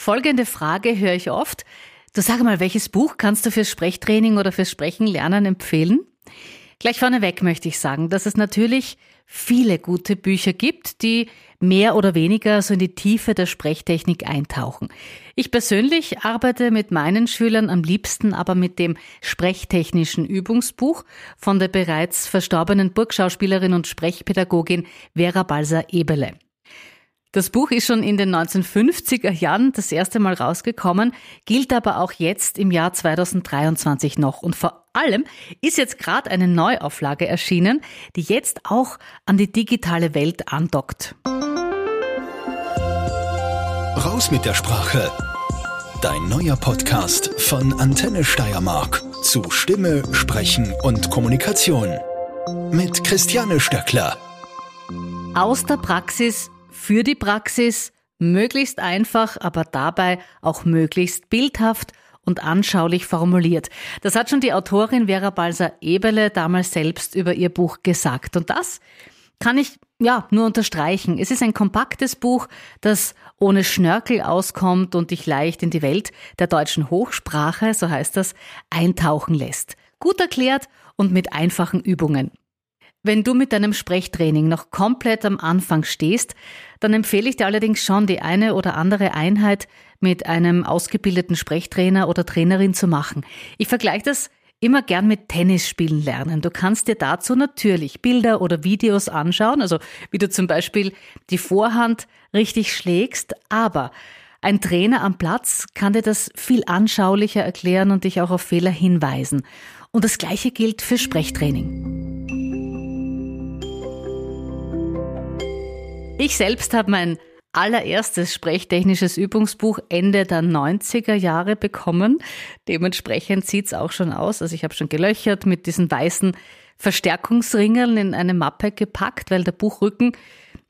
Folgende Frage höre ich oft. Du sag mal, welches Buch kannst du fürs Sprechtraining oder fürs Sprechen lernen empfehlen? Gleich vorneweg möchte ich sagen, dass es natürlich viele gute Bücher gibt, die mehr oder weniger so in die Tiefe der Sprechtechnik eintauchen. Ich persönlich arbeite mit meinen Schülern am liebsten aber mit dem sprechtechnischen Übungsbuch von der bereits verstorbenen Burgschauspielerin und Sprechpädagogin Vera Balser-Ebele. Das Buch ist schon in den 1950er Jahren das erste Mal rausgekommen, gilt aber auch jetzt im Jahr 2023 noch. Und vor allem ist jetzt gerade eine Neuauflage erschienen, die jetzt auch an die digitale Welt andockt. Raus mit der Sprache. Dein neuer Podcast von Antenne Steiermark zu Stimme, Sprechen und Kommunikation. Mit Christiane Stöckler. Aus der Praxis für die Praxis, möglichst einfach, aber dabei auch möglichst bildhaft und anschaulich formuliert. Das hat schon die Autorin Vera Balser-Eberle damals selbst über ihr Buch gesagt. Und das kann ich ja nur unterstreichen. Es ist ein kompaktes Buch, das ohne Schnörkel auskommt und dich leicht in die Welt der deutschen Hochsprache, so heißt das, eintauchen lässt. Gut erklärt und mit einfachen Übungen. Wenn du mit deinem Sprechtraining noch komplett am Anfang stehst, dann empfehle ich dir allerdings schon, die eine oder andere Einheit mit einem ausgebildeten Sprechtrainer oder Trainerin zu machen. Ich vergleiche das immer gern mit Tennis spielen lernen. Du kannst dir dazu natürlich Bilder oder Videos anschauen, also wie du zum Beispiel die Vorhand richtig schlägst, aber ein Trainer am Platz kann dir das viel anschaulicher erklären und dich auch auf Fehler hinweisen. Und das Gleiche gilt für Sprechtraining. Ich selbst habe mein allererstes sprechtechnisches Übungsbuch Ende der 90er Jahre bekommen. Dementsprechend sieht's auch schon aus. Also ich habe schon gelöchert mit diesen weißen Verstärkungsringeln in eine Mappe gepackt, weil der Buchrücken,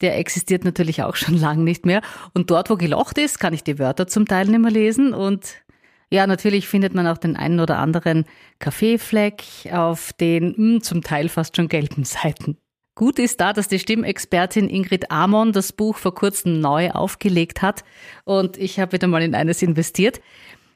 der existiert natürlich auch schon lang nicht mehr. Und dort, wo gelocht ist, kann ich die Wörter zum Teil nicht mehr lesen. Und ja, natürlich findet man auch den einen oder anderen Kaffeefleck auf den mh, hm, zum Teil fast schon gelben Seiten. Gut ist da, dass die Stimmexpertin Ingrid Amon das Buch vor kurzem neu aufgelegt hat und ich habe wieder mal in eines investiert.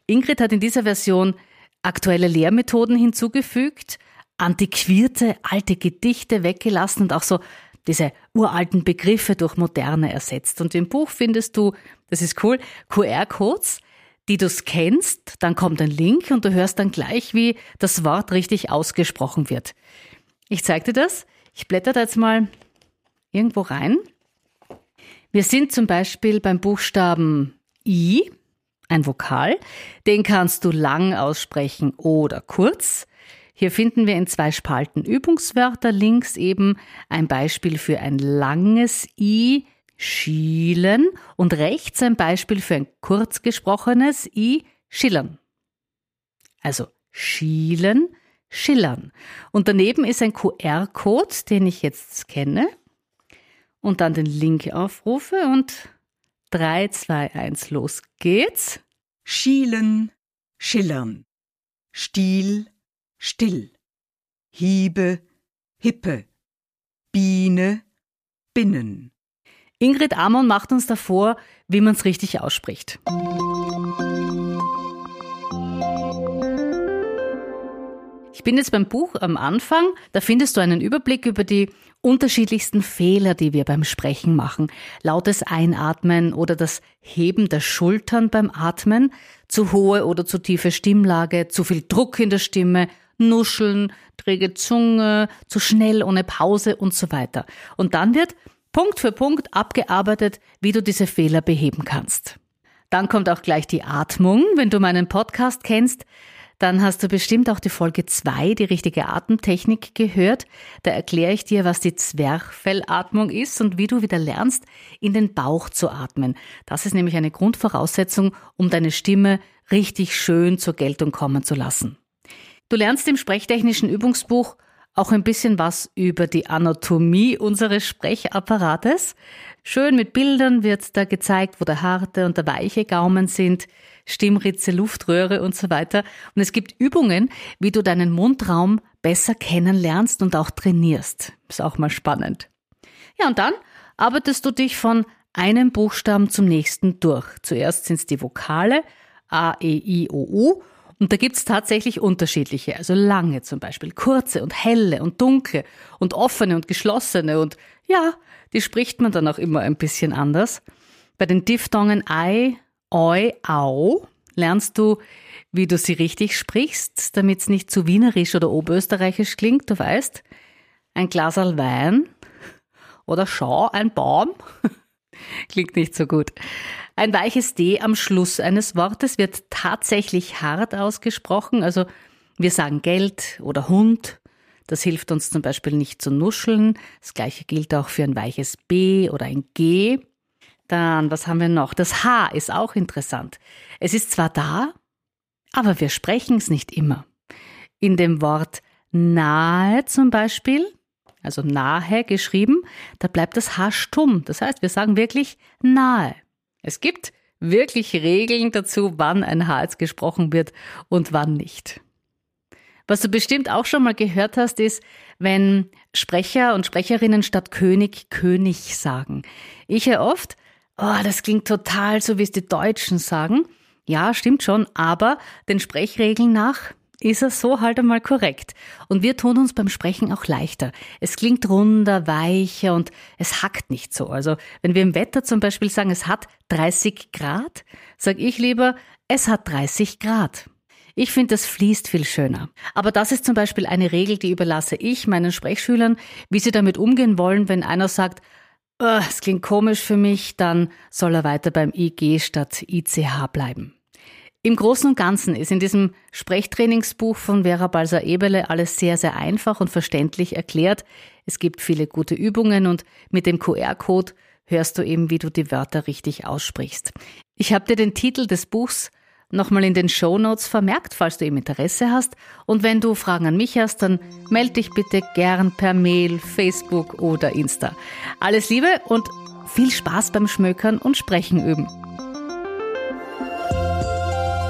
Ingrid hat in dieser Version aktuelle Lehrmethoden hinzugefügt, antiquierte alte Gedichte weggelassen und auch so diese uralten Begriffe durch moderne ersetzt. Und im Buch findest du, das ist cool, QR-Codes, die du scannst, dann kommt ein Link und du hörst dann gleich, wie das Wort richtig ausgesprochen wird. Ich zeige dir das. Ich blätter da jetzt mal irgendwo rein. Wir sind zum Beispiel beim Buchstaben I, ein Vokal. Den kannst du lang aussprechen oder kurz. Hier finden wir in zwei Spalten Übungswörter. Links eben ein Beispiel für ein langes I, schielen. Und rechts ein Beispiel für ein kurz gesprochenes I, schillern. Also schielen, schillern. Und daneben ist ein QR-Code, den ich jetzt scanne und dann den Link aufrufe und 3, 2, 1, los geht's. Schielen, schillern. Stiel, still. Hiebe, hippe. Biene, binnen. Ingrid Amon macht uns davor, wie man es richtig ausspricht. Ich bin jetzt beim Buch am Anfang. Da findest du einen Überblick über die unterschiedlichsten Fehler, die wir beim Sprechen machen. Lautes Einatmen oder das Heben der Schultern beim Atmen, zu hohe oder zu tiefe Stimmlage, zu viel Druck in der Stimme, Nuscheln, träge Zunge, zu schnell ohne Pause und so weiter. Und dann wird Punkt für Punkt abgearbeitet, wie du diese Fehler beheben kannst. Dann kommt auch gleich die Atmung. Wenn du meinen Podcast kennst, dann hast du bestimmt auch die Folge 2, die richtige Atemtechnik, gehört. Da erkläre ich dir, was die Zwerchfellatmung ist und wie du wieder lernst, in den Bauch zu atmen. Das ist nämlich eine Grundvoraussetzung, um deine Stimme richtig schön zur Geltung kommen zu lassen. Du lernst im sprechtechnischen Übungsbuch auch ein bisschen was über die Anatomie unseres Sprechapparates. Schön mit Bildern wird da gezeigt, wo der harte und der weiche Gaumen sind, Stimmritze, Luftröhre und so weiter. Und es gibt Übungen, wie du deinen Mundraum besser kennenlernst und auch trainierst. Ist auch mal spannend. Ja, und dann arbeitest du dich von einen Buchstaben zum nächsten durch. Zuerst sind es die Vokale A, E, I, O, U und da gibt's tatsächlich unterschiedliche, also lange zum Beispiel, kurze und helle und dunkle und offene und geschlossene und ja, die spricht man dann auch immer ein bisschen anders. Bei den Diphthongen Ei, Oi, Au lernst du, wie du sie richtig sprichst, damit es nicht zu wienerisch oder oberösterreichisch klingt, du weißt. Ein Glaserl Wein oder Schau, ein Baum. klingt nicht so gut. Ein weiches D am Schluss eines Wortes wird tatsächlich hart ausgesprochen. Also wir sagen Geld oder Hund. Das hilft uns zum Beispiel nicht zu nuscheln. Das gleiche gilt auch für ein weiches B oder ein G. Dann, was haben wir noch? Das H ist auch interessant. Es ist zwar da, aber wir sprechen es nicht immer. In dem Wort nahe zum Beispiel, also nahe geschrieben, da bleibt das H stumm. Das heißt, wir sagen wirklich nahe. Es gibt wirklich Regeln dazu, wann ein H jetzt gesprochen wird und wann nicht. Was du bestimmt auch schon mal gehört hast, ist, wenn Sprecher und Sprecherinnen statt König König sagen. Ich höre oft, oh, das klingt total so, wie es die Deutschen sagen. Ja, stimmt schon, aber den Sprechregeln nach ist er so halt einmal korrekt. Und wir tun uns beim Sprechen auch leichter. Es klingt runder, weicher und es hackt nicht so. Also wenn wir im Wetter zum Beispiel sagen, es hat 30 Grad, sage ich lieber, es hat 30 Grad. Ich finde, das fließt viel schöner. Aber das ist zum Beispiel eine Regel, die überlasse ich meinen Sprechschülern, wie sie damit umgehen wollen, wenn einer sagt, oh, es klingt komisch für mich, dann soll er weiter beim IG statt ICH bleiben. Im Großen und Ganzen ist in diesem Sprechtrainingsbuch von Vera Balser-Ebele alles sehr, sehr einfach und verständlich erklärt. Es gibt viele gute Übungen und mit dem QR-Code hörst du eben, wie du die Wörter richtig aussprichst. Ich habe dir den Titel des Buchs nochmal in den Show Notes vermerkt, falls du eben Interesse hast. Und wenn du Fragen an mich hast, dann melde dich bitte gern per Mail, Facebook oder Insta. Alles Liebe und viel Spaß beim Schmökern und Sprechen üben.